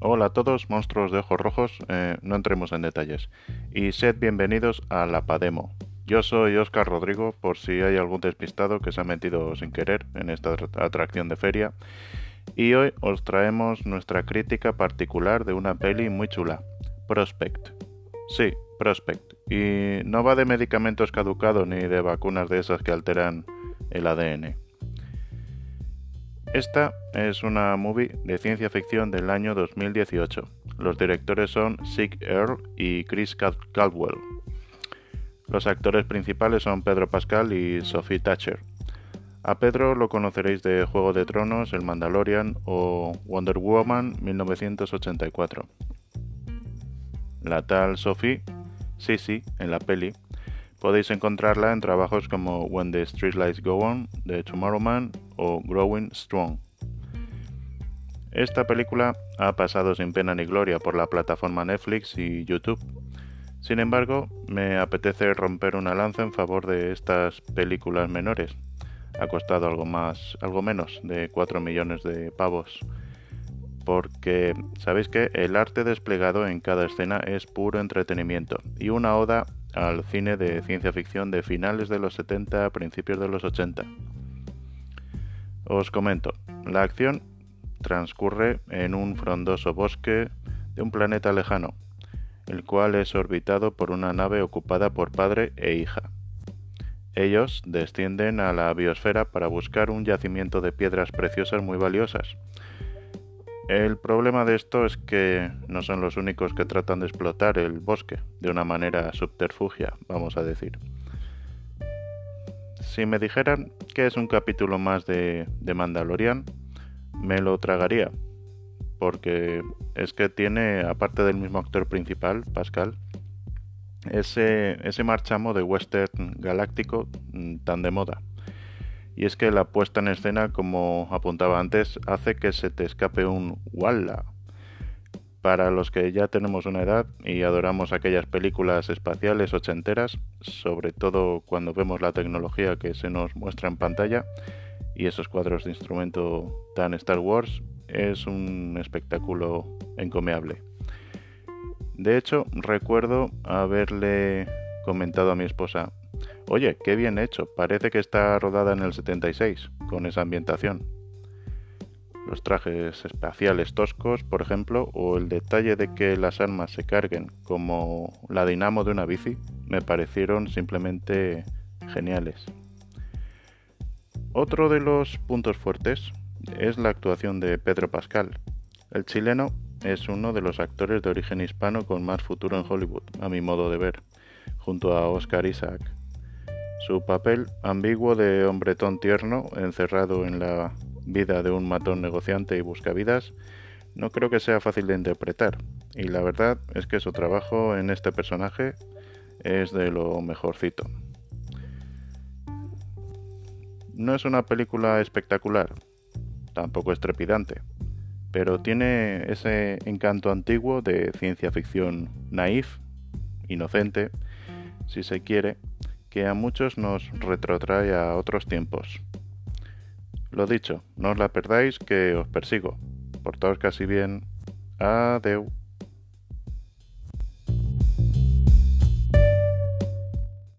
Hola a todos, monstruos de ojos rojos, eh, no entremos en detalles. Y sed bienvenidos a la Pademo. Yo soy Oscar Rodrigo, por si hay algún despistado que se ha metido sin querer en esta atracción de feria. Y hoy os traemos nuestra crítica particular de una peli muy chula, Prospect. Sí, Prospect. Y no va de medicamentos caducados ni de vacunas de esas que alteran el ADN. Esta es una movie de ciencia ficción del año 2018. Los directores son Sig Earl y Chris Caldwell. Los actores principales son Pedro Pascal y Sophie Thatcher. A Pedro lo conoceréis de Juego de Tronos, El Mandalorian o Wonder Woman 1984. La tal Sophie, sí, en la peli, Podéis encontrarla en trabajos como When the Streetlights Go On, The Tomorrow Man o Growing Strong. Esta película ha pasado sin pena ni gloria por la plataforma Netflix y YouTube. Sin embargo, me apetece romper una lanza en favor de estas películas menores. Ha costado algo más, algo menos de 4 millones de pavos. Porque sabéis que el arte desplegado en cada escena es puro entretenimiento y una oda al cine de ciencia ficción de finales de los 70 a principios de los 80. Os comento, la acción transcurre en un frondoso bosque de un planeta lejano, el cual es orbitado por una nave ocupada por padre e hija. Ellos descienden a la biosfera para buscar un yacimiento de piedras preciosas muy valiosas, el problema de esto es que no son los únicos que tratan de explotar el bosque de una manera subterfugia, vamos a decir. Si me dijeran que es un capítulo más de, Mandalorian, me lo tragaría, porque es que tiene, aparte del mismo actor principal, Pascal, ese, ese marchamo de western galáctico mm, tan de moda. Y es que la puesta en escena, como apuntaba antes, hace que se te escape un walla. Para los que ya tenemos una edad y adoramos aquellas películas espaciales ochenteras, sobre todo cuando vemos la tecnología que se nos muestra en pantalla y esos cuadros de instrumento tan Star Wars, es un espectáculo encomiable. De hecho, recuerdo haberle comentado a mi esposa, Oye, qué bien hecho, parece que está rodada en el 76, con esa ambientación. Los trajes espaciales toscos, por ejemplo, o el detalle de que las armas se carguen como la dinamo de una bici, me parecieron simplemente geniales. Otro de los puntos fuertes es la actuación de Pedro Pascal. El chileno es uno de los actores de origen hispano con más futuro en Hollywood, a mi modo de ver, junto a Oscar Isaac. Su papel ambiguo de hombretón tierno, encerrado en la vida de un matón negociante y buscavidas, no creo que sea fácil de interpretar, y la verdad es que su trabajo en este personaje es de lo mejorcito. No es una película espectacular, tampoco es trepidante, pero tiene ese encanto antiguo de ciencia ficción naif, inocente, si se quiere, que a muchos nos retrotrae a otros tiempos. Lo dicho, no os la perdáis que os persigo. Portaos casi bien. Adeu.